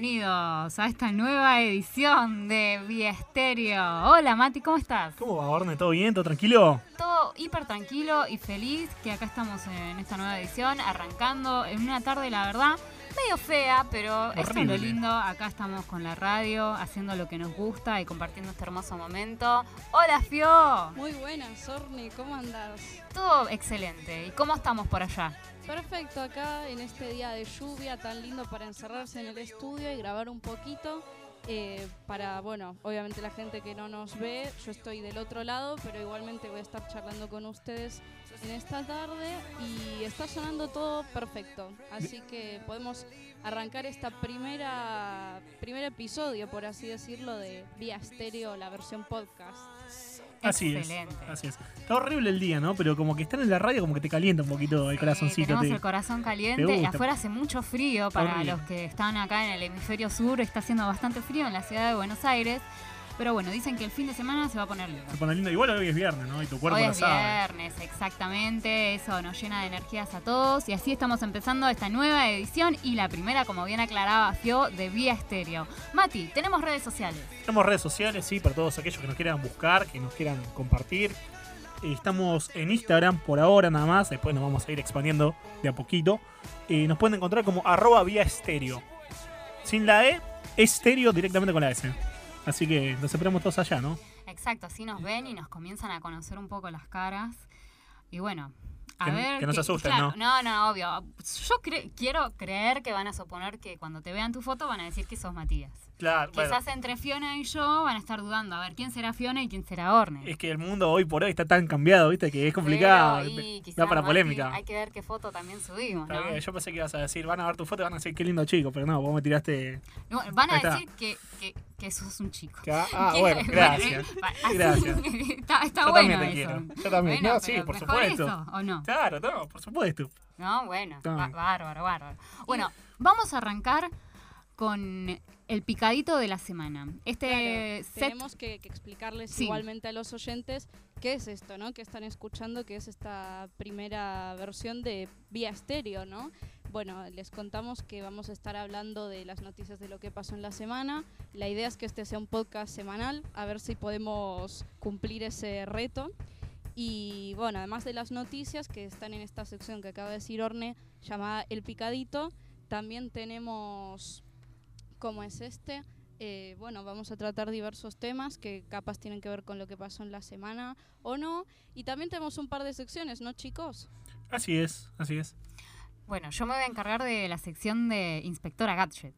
bienvenidos a esta nueva edición de Vía Estéreo. Hola Mati, ¿cómo estás? ¿Cómo va, Orne? ¿Todo bien? ¿Todo tranquilo? Todo hiper tranquilo y feliz que acá estamos en esta nueva edición, arrancando en una tarde, la verdad, medio fea, pero eso es lo Horrible. lindo. Acá estamos con la radio, haciendo lo que nos gusta y compartiendo este hermoso momento. Hola Fio, Muy buenas, Orni, ¿cómo andás? todo excelente. ¿Y cómo estamos por allá? Perfecto, acá en este día de lluvia tan lindo para encerrarse en el estudio y grabar un poquito. eh, para, bueno, obviamente la gente que no nos ve, yo estoy del otro lado, pero igualmente voy a estar charlando con ustedes en esta tarde y está sonando todo perfecto. Así que podemos arrancar esta primera primer episodio, por así decirlo, de Vía Estéreo, la versión podcast. Así excelente. es. Así es. Está horrible el día, ¿no? Pero como que estar en la radio como que te calienta un poquito el Sí, corazoncito. tenemos te- el corazón te caliente. Y afuera hace mucho frío para Horrible. los que están acá en el hemisferio sur. Está haciendo bastante frío en la ciudad de Buenos Aires. Pero bueno, dicen que el fin de semana se va a poner lindo. Se pone lindo. Igual hoy es viernes, ¿no? Y tu cuerpo Hoy lo es sabe. viernes, exactamente. Eso nos llena de energías a todos. Y así estamos empezando esta nueva edición y la primera, como bien aclaraba Fio, de Vía Estéreo. Mati, tenemos redes sociales. Tenemos redes sociales, sí, para todos aquellos que nos quieran buscar, que nos quieran compartir. Eh, Estamos en Instagram por ahora nada más, después nos vamos a ir expandiendo de a poquito. Eh, nos pueden encontrar como arroba vía estéreo. Sin la E, estéreo directamente con la S. Así que nos esperamos todos allá, ¿no? Exacto, así nos ven y nos comienzan a conocer un poco las caras. Y bueno, a Que- ver. que no se asusten, claro, ¿no? No, obvio. Yo cre- quiero creer que van a suponer que cuando te vean tu foto van a decir que sos Matías. Claro, bueno, Quizás entre Fiona y yo van a estar dudando a ver quién será Fiona y quién será Orne. es que el mundo hoy por hoy está tan cambiado, ¿viste? Que es complicado. Y da para polémica. Hay que ver qué foto también subimos, ¿no? bien, Yo pensé que ibas a decir, van a ver tu foto y van a decir qué lindo chico, pero no, vos me tiraste. No, van a decir que, que, que sos un chico. que- ah, Que- bueno, gracias. Así- Gracias. está está Yo bueno también te eso. quiero. Yo también. Bueno, no, sí, por supuesto. eso, ¿o no? Claro, no, por supuesto. No, bueno, bárbaro, bárbaro. Bueno, vamos a arrancar con el picadito de la semana. Este Claro, set tenemos que, que explicarles Sí. igualmente a los oyentes qué es esto, ¿no? Que están escuchando, que es esta primera versión de Vía Estéreo, ¿no? Bueno, les contamos que vamos a estar hablando de las noticias de lo que pasó en la semana. La idea es que este sea un podcast semanal, a ver si podemos cumplir ese reto. Y bueno, además de las noticias que están en esta sección que acaba de decir Orne, llamada El Picadito, también tenemos, ¿cómo es este? Eh, bueno, vamos a tratar diversos temas que capaz tienen que ver con lo que pasó en la semana o no. Y también tenemos un par de secciones, ¿no, chicos? Así es, así es. Bueno, yo me voy a encargar de la sección de Inspectora Gadget.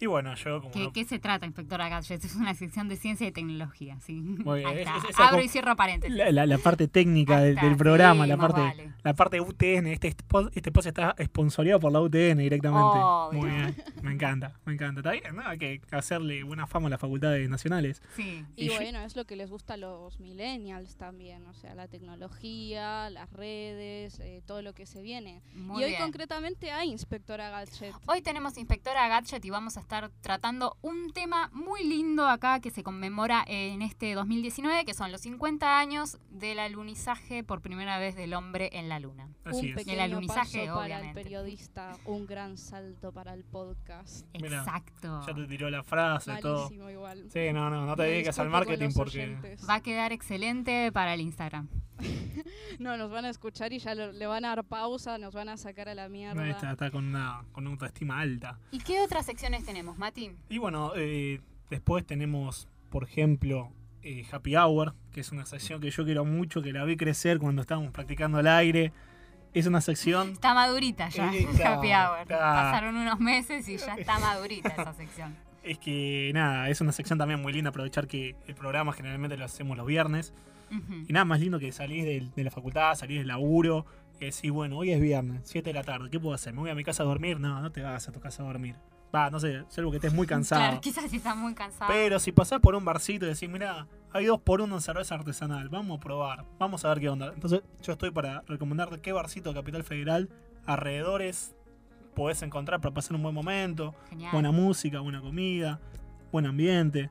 Y bueno, yo como. ¿Qué, no- qué se trata, Inspectora Gadget? Es una sección de ciencia y tecnología, sí. Muy bien, Ahí es- está. es- Abro y cierro paréntesis. la, la- la parte técnica del, programa, sí, la parte vale. La parte UTN, este post, este post está esponsoreado por la UTN directamente. Obvio. Muy bien, me encanta, me encanta. Está bien, ¿no? Hay que hacerle buena fama a las facultades nacionales. Sí. Y, Y yo- bueno, es lo que les gusta a los millennials también, o sea, la tecnología, las redes, eh, todo lo que se viene. Muy y hoy bien. concretamente hay Inspectora Gadget. Hoy tenemos Inspectora Gadget y vamos a estar tratando un tema muy lindo acá que se conmemora en este 2019, que son los 50 años del alunizaje por primera vez del hombre en la luna. Así un es. pequeño alunizaje, paso para obviamente. el periodista, un gran salto para el podcast. Mirá, Exacto. Ya te tiró la frase, todo. Igual. Sí, no, no, no te Me dediques al marketing porque. oyentes. Va a quedar excelente para el Instagram. No, nos van a escuchar y ya lo- le van a dar pausa, nos van a sacar a la mierda. no, Está, está con una, con una autoestima alta. ¿Y qué otras secciones tenemos, Mati? Y bueno, eh, después tenemos, por ejemplo, eh, Happy Hour, que es una sección que yo quiero mucho, que la vi crecer cuando estábamos practicando al aire. Es una sección. Está madurita ya, está, Happy Hour. está. Pasaron unos meses y ya está madurita esa sección. Es que nada, es una sección también muy linda aprovechar que el programa generalmente lo hacemos los viernes. Ujú. Y nada más lindo que salís del- de, la facultad, salís del laburo, y decís, bueno, hoy es viernes, 7 de la tarde, ¿qué puedo hacer? ¿Me voy a mi casa a dormir? No, no te vas a tu casa a dormir. Va, no sé, salvo que estés muy cansado. Claro, quizás si está muy cansado. Pero si pasás por un barcito y decís, mira, hay dos por uno en cerveza artesanal, vamos a probar, vamos a ver qué onda. Entonces, yo estoy para recomendarte qué barcito de Capital Federal, alrededores, podés encontrar para pasar un buen momento, Genial. buena música, buena comida, buen ambiente.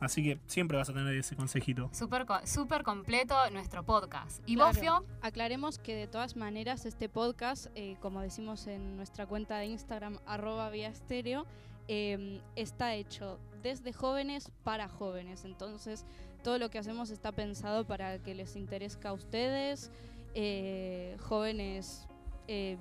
Así que siempre vas a tener ese consejito. Súper co- súper completo nuestro podcast. ¿Y Claro. vos, Fio? Aclaremos que de todas maneras este podcast, eh, como decimos en nuestra cuenta de Instagram, arroba vía estéreo, em, está hecho desde jóvenes para jóvenes. Entonces, todo lo que hacemos está pensado para que les interese a ustedes, eh, jóvenes eh,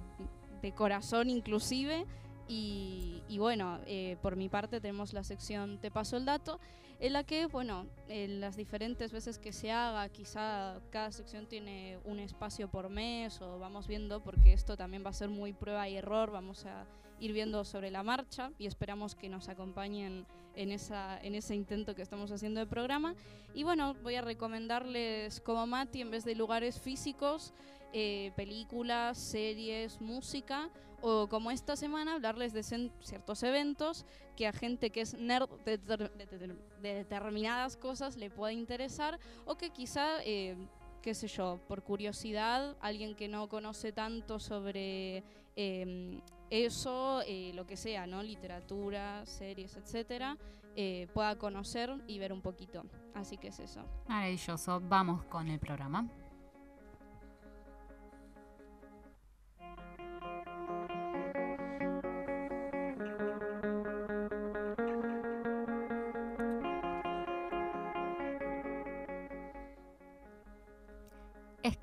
de corazón inclusive. Y, y bueno, eh, por mi parte tenemos la sección Te paso el dato, en la que, bueno, en las diferentes veces que se haga, quizá cada sección tiene un espacio por mes o vamos viendo, porque esto también va a ser muy prueba y error, vamos a ir viendo sobre la marcha y esperamos que nos acompañen en, esa, en ese intento que estamos haciendo de programa. Y bueno, voy a recomendarles como Mati, en vez de lugares físicos, eh, películas, series, música, o como esta semana, hablarles de ciertos eventos que a gente que es nerd de, de de determinadas cosas le pueda interesar, o que quizá, eh, qué sé yo, por curiosidad, alguien que no conoce tanto sobre eh, eso, lo que sea, ¿no? Literatura, series, etcétera, eh, pueda conocer y ver un poquito. Así que es eso. Maravilloso. Vamos con el programa.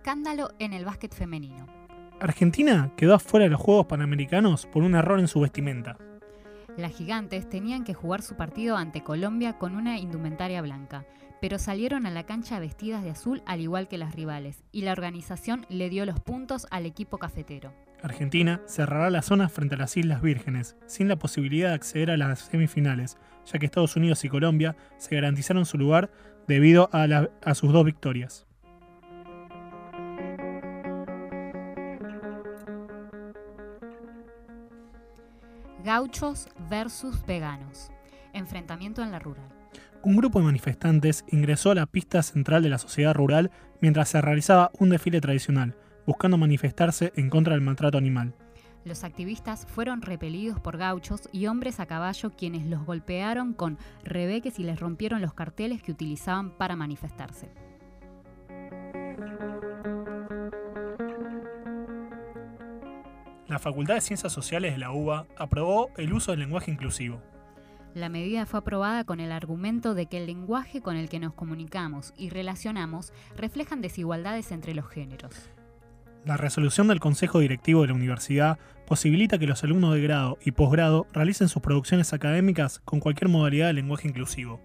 Escándalo en el básquet femenino. Argentina quedó afuera de los Juegos Panamericanos por un error en su vestimenta. Las gigantes tenían que jugar su partido ante Colombia con una indumentaria blanca, pero salieron a la cancha vestidas de azul al igual que las rivales, y la organización le dio los puntos al equipo cafetero. Argentina cerrará la zona frente a las Islas Vírgenes, sin la posibilidad de acceder a las semifinales, ya que Estados Unidos y Colombia se garantizaron su lugar debido a, la- a sus dos victorias. Gauchos versus veganos. Enfrentamiento en la rural. Un grupo de manifestantes ingresó a la pista central de la sociedad rural mientras se realizaba un desfile tradicional, buscando manifestarse en contra del maltrato animal. Los activistas fueron repelidos por gauchos y hombres a caballo quienes los golpearon con rebeques y les rompieron los carteles que utilizaban para manifestarse. La Facultad de Ciencias Sociales de la UBA aprobó el uso del lenguaje inclusivo. La medida fue aprobada con el argumento de que el lenguaje con el que nos comunicamos y relacionamos reflejan desigualdades entre los géneros. La resolución del Consejo Directivo de la Universidad posibilita que los alumnos de grado y posgrado realicen sus producciones académicas con cualquier modalidad de lenguaje inclusivo.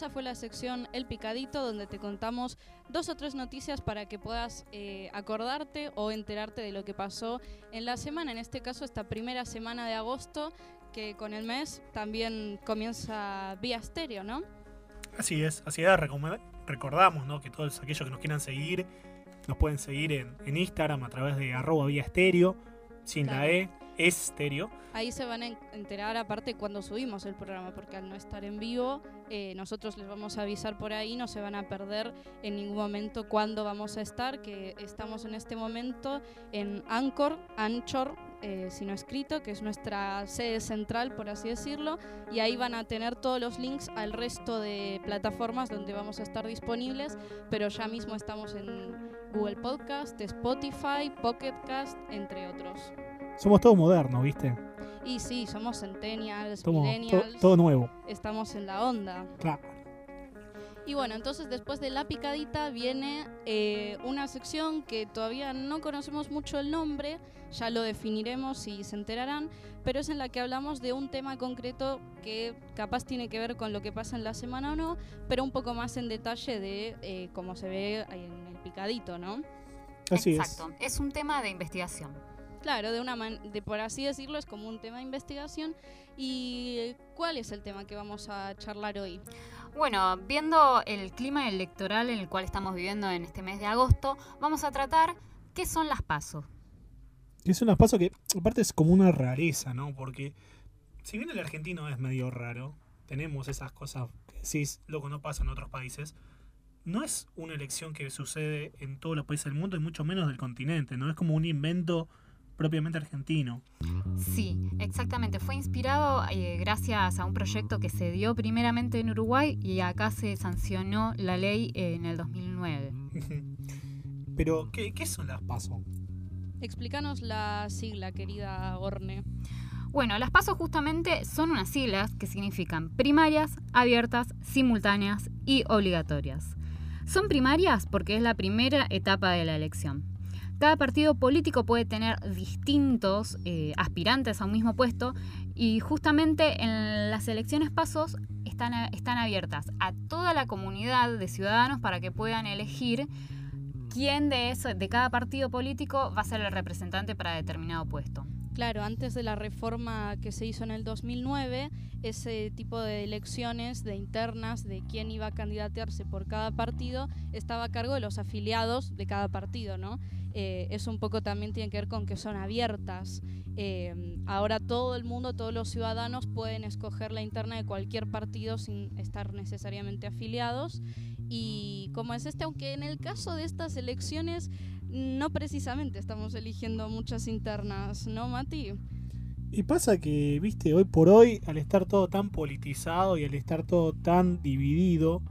Esa fue la sección El Picadito, donde te contamos dos o tres noticias para que puedas eh, acordarte o enterarte de lo que pasó en la semana, en este caso esta primera semana de agosto, que con el mes también comienza vía estéreo, ¿no? Así es, así es, recordamos ¿no? que todos aquellos que nos quieran seguir nos pueden seguir en, en Instagram a través de arroba vía estéreo, sin la. E, estéreo. Ahí se van a en- enterar aparte cuando subimos el programa, porque al no estar en vivo, eh, nosotros les vamos a avisar por ahí, no se van a perder en ningún momento cuándo vamos a estar, que estamos en este momento en Anchor, Anchor, eh, si no escrito, que es nuestra sede central, por así decirlo, y ahí van a tener todos los links al resto de plataformas donde vamos a estar disponibles, pero ya mismo estamos en Google Podcast, Spotify, Pocket Cast, entre otros. Somos todos modernos, ¿viste? Y sí, somos centennials, Somos to- millennials, todo nuevo. estamos en la onda. Claro. Y bueno, entonces después de la picadita viene eh, una sección que todavía no conocemos mucho el nombre, ya lo definiremos y se enterarán, pero es en la que hablamos de un tema concreto que capaz tiene que ver con lo que pasa en la semana o no, pero un poco más en detalle de eh, cómo se ve en el picadito, ¿no? Así Exacto, es un tema de investigación. Claro, de una man- de por así decirlo, es como un tema de investigación. ¿Y cuál es el tema que vamos a charlar hoy? Bueno, viendo el clima electoral en el cual estamos viviendo en este mes de agosto, vamos a tratar qué son las pasos. es. Es un paso que, aparte, es como una rareza, ¿no? Porque, si bien el argentino es medio raro, tenemos esas cosas que decís, loco, no pasa en otros países. No es una elección que sucede en todos los países del mundo y mucho menos del continente, ¿no? Es como un invento propiamente argentino. Sí, exactamente. Fue inspirado eh, gracias a un proyecto que se dio primeramente en Uruguay y acá se sancionó la ley en el 2009. Pero, ¿qué, qué son las PASO? Explícanos la sigla, querida Orne. Bueno, las PASO justamente son unas siglas que significan primarias, abiertas, simultáneas y obligatorias. Son primarias porque es la primera etapa de la elección. Cada partido político puede tener distintos eh, aspirantes a un mismo puesto y justamente en las elecciones pasos están, están abiertas a toda la comunidad de ciudadanos para que puedan elegir quién de, de cada partido político va a ser el representante para determinado puesto. Claro, antes de la reforma que se hizo en el 2009, ese tipo de elecciones de internas de quién iba a candidatearse por cada partido estaba a cargo de los afiliados de cada partido, ¿no? Eh, eso un poco también tiene que ver con que son abiertas. Eh, ahora todo el mundo, todos los ciudadanos pueden escoger la interna de cualquier partido sin estar necesariamente afiliados. Y como es este, aunque en el caso de estas elecciones no precisamente estamos eligiendo muchas internas, ¿no, Mati? Y pasa que, viste, hoy por hoy, al estar todo tan politizado y al estar todo tan dividido,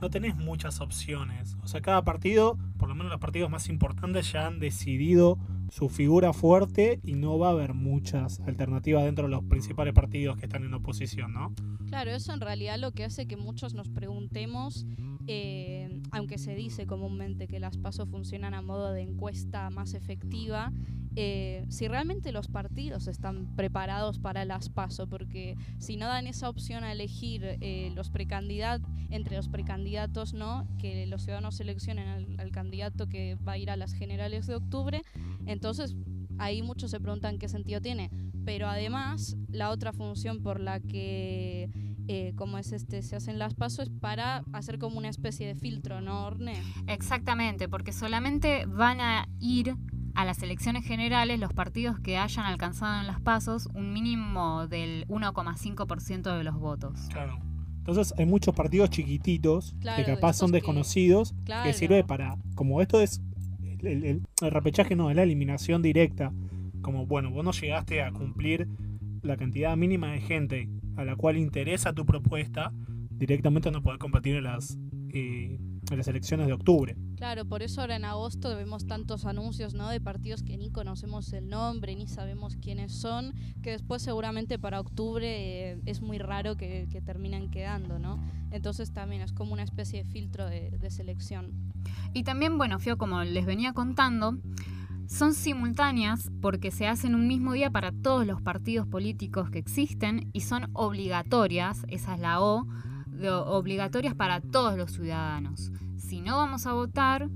no tenés muchas opciones. O sea, cada partido, por lo menos los partidos más importantes, ya han decidido su figura fuerte y no va a haber muchas alternativas dentro de los principales partidos que están en oposición, ¿no? Claro, eso en realidad lo que hace que muchos nos preguntemos, eh, aunque se dice comúnmente que las pasos funcionan a modo de encuesta más efectiva, eh, si realmente los partidos están preparados para las PASO, porque si no dan esa opción a elegir eh, los precandidatos, entre los precandidatos, ¿no? que los ciudadanos seleccionen al, al, candidato que va a ir a las generales de octubre, entonces ahí muchos se preguntan qué sentido tiene. Pero además, la otra función por la que eh, como es este, se hacen las pasos para hacer como una especie de filtro, ¿no, Orne? Exactamente, porque solamente van a ir a las elecciones generales los partidos que hayan alcanzado en las pasos un mínimo del 1,5% de los votos. Claro. Entonces hay muchos partidos chiquititos claro, que capaz son desconocidos que, claro. que, sirve para, como esto es el, el, el, repechaje, no, es la eliminación directa. Como, bueno, vos no llegaste a cumplir la cantidad mínima de gente a la cual interesa tu propuesta, directamente no podés competir en las, eh, en las elecciones de octubre. Claro, por eso ahora en agosto vemos tantos anuncios ¿no? de partidos que ni conocemos el nombre, ni sabemos quiénes son, que después seguramente para octubre eh, es muy raro que, que, terminen quedando, ¿no? Entonces también es como una especie de filtro de, de selección. Y también, bueno, Fio, como les venía contando, son simultáneas porque se hacen un mismo día para todos los partidos políticos que existen y son obligatorias, esa es la O, obligatorias para todos los ciudadanos. Si no vamos a votar,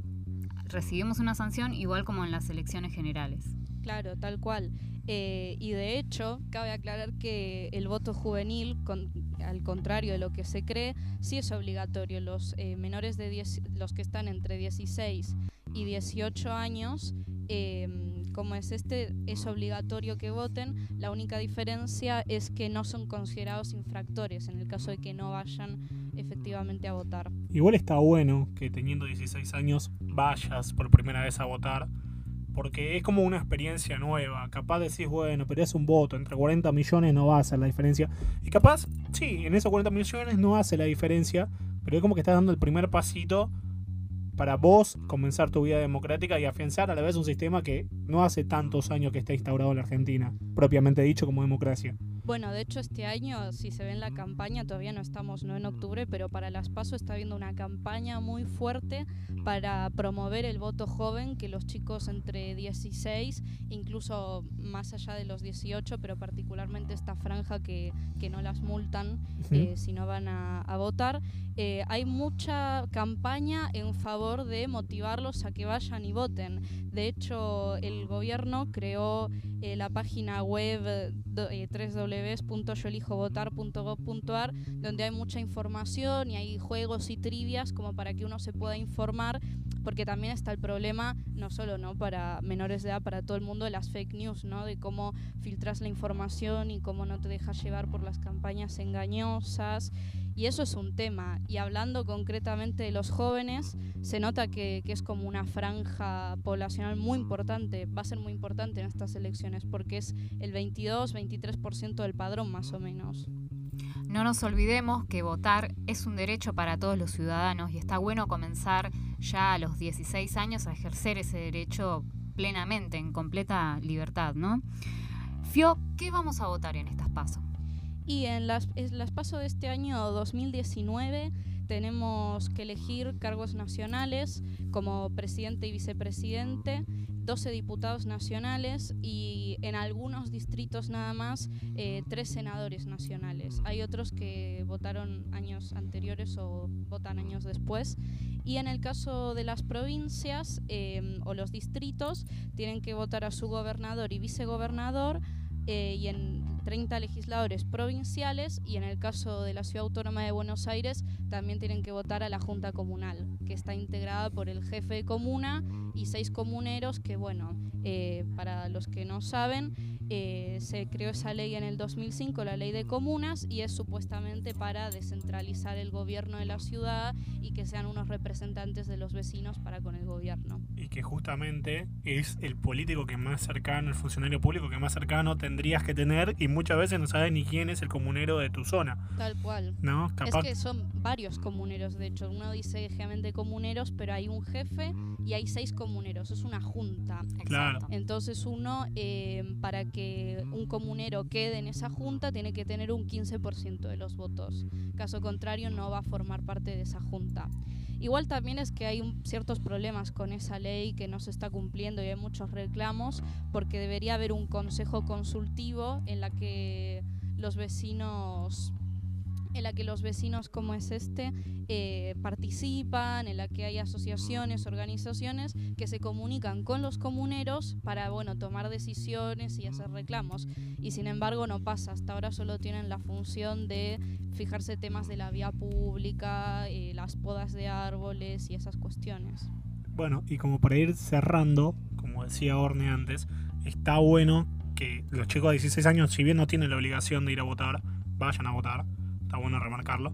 recibimos una sanción igual como en las elecciones generales. Claro, tal cual. Eh, y de hecho, cabe aclarar que el voto juvenil, con, al contrario de lo que se cree, sí es obligatorio. Los eh, menores de 10, los que están entre 16 y 18 años, eh, como es este, es obligatorio que voten. La única diferencia es que no son considerados infractores en el caso de que no vayan efectivamente a votar. Igual está bueno que teniendo 16 años vayas por primera vez a votar porque es como una experiencia nueva. Capaz decís, bueno, pero es un voto, entre 40 millones no va a hacer la diferencia. Y capaz, sí, en esos 40 millones no hace la diferencia, pero es como que estás dando el primer pasito para vos comenzar tu vida democrática y afianzar a la vez un sistema que no hace tantos años que está instaurado en la Argentina, propiamente dicho como democracia. Bueno, de hecho este año, si se ve en la campaña, todavía no estamos no en octubre, pero para las PASO está habiendo una campaña muy fuerte para promover el voto joven, que los chicos entre 16, incluso más allá de los 18, pero particularmente esta franja que, que no las multan eh, si no van a, a votar, eh, hay mucha campaña en favor de motivarlos a que vayan y voten. De hecho, el gobierno creó eh, la página web eh, www.yoelijovotar.gov.ar donde hay mucha información y hay juegos y trivias como para que uno se pueda informar porque también está el problema no solo no para menores de edad para todo el mundo de las fake news no de cómo filtras la información y cómo no te dejas llevar por las campañas engañosas y eso es un tema. Y hablando concretamente de los jóvenes, se nota que, es como una franja poblacional muy importante, va a ser muy importante en estas elecciones, porque es el 22-23% del padrón más o menos. No nos olvidemos que votar es un derecho para todos los ciudadanos y está bueno comenzar ya a los 16 años a ejercer ese derecho plenamente, en completa libertad, ¿no? Fio, ¿qué vamos a votar en estas pasos? Y en las, en las pasos de este año 2019 tenemos que elegir cargos nacionales como presidente y vicepresidente, 12 diputados nacionales y en algunos distritos nada más eh, tres senadores nacionales. Hay otros que votaron años anteriores o votan años después. Y en el caso de las provincias eh, o los distritos, tienen que votar a su gobernador y vicegobernador eh, y en 30 legisladores provinciales y en el caso de la Ciudad Autónoma de Buenos Aires también tienen que votar a la Junta Comunal, que está integrada por el jefe de comuna y seis comuneros que, bueno, eh, para los que no saben, eh, se creó esa ley en el 2005, la ley de comunas, y es supuestamente para descentralizar el gobierno de la ciudad y que sean unos representantes de los vecinos para con el gobierno. Y que justamente es el político que más cercano, el funcionario público que más cercano tendrías que tener y muchas veces no sabes ni quién es el comunero de tu zona. Tal cual. ¿No? Es que son varios comuneros, de hecho. Uno dice generalmente comuneros, pero hay un jefe y hay seis comuneros. Es una junta. Claro. Entonces uno, eh, para que un comunero quede en esa junta, tiene que tener un 15% de los votos. Caso contrario, no va a formar parte de esa junta. Igual también es que hay ciertos problemas con esa ley que no se está cumpliendo y hay muchos reclamos porque debería haber un consejo consultivo en la que los vecinos en la que los vecinos como es este eh, participan, en la que hay asociaciones, organizaciones que se comunican con los comuneros para bueno tomar decisiones y hacer reclamos. Y sin embargo no pasa, hasta ahora solo tienen la función de fijarse temas de la vía pública, eh, las podas de árboles y esas cuestiones. Bueno, y como para ir cerrando, como decía Orne antes, está bueno que los chicos de 16 años, si bien no tienen la obligación de ir a votar, vayan a votar está bueno remarcarlo.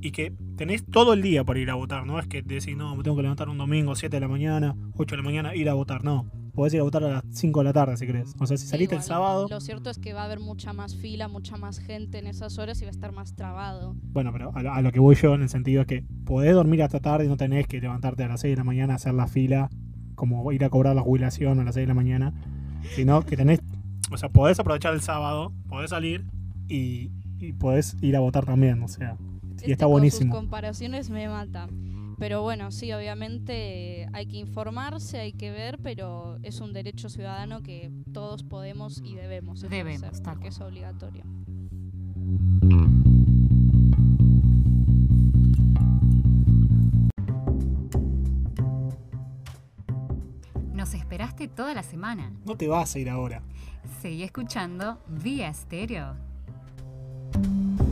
Y que tenés todo el día para ir a votar, no es que decís, no, me tengo que levantar un domingo, 7 de la mañana, 8 de la mañana, ir a votar, no. Podés ir a votar a las 5 de la tarde si querés. O sea, si saliste el sábado. Lo cierto es que va a haber mucha más fila, mucha más gente en esas horas y va a estar más trabado. Bueno, pero a lo, que voy yo en el sentido es que podés dormir hasta tarde y no tenés que levantarte a las 6 de la mañana a hacer la fila, como ir a cobrar la jubilación a las 6 de la mañana, sino que tenés. O sea, podés aprovechar el sábado, podés salir y, y podés ir a votar también, o sea, y está buenísimo. Con sus comparaciones me mata. Pero bueno, sí, obviamente hay que informarse, hay que ver, pero es un derecho ciudadano que todos podemos y debemos ejercer, debemos, porque es obligatorio. Nos esperaste toda la semana. No te vas a ir ahora. Seguí escuchando Vía Estéreo. Thank you.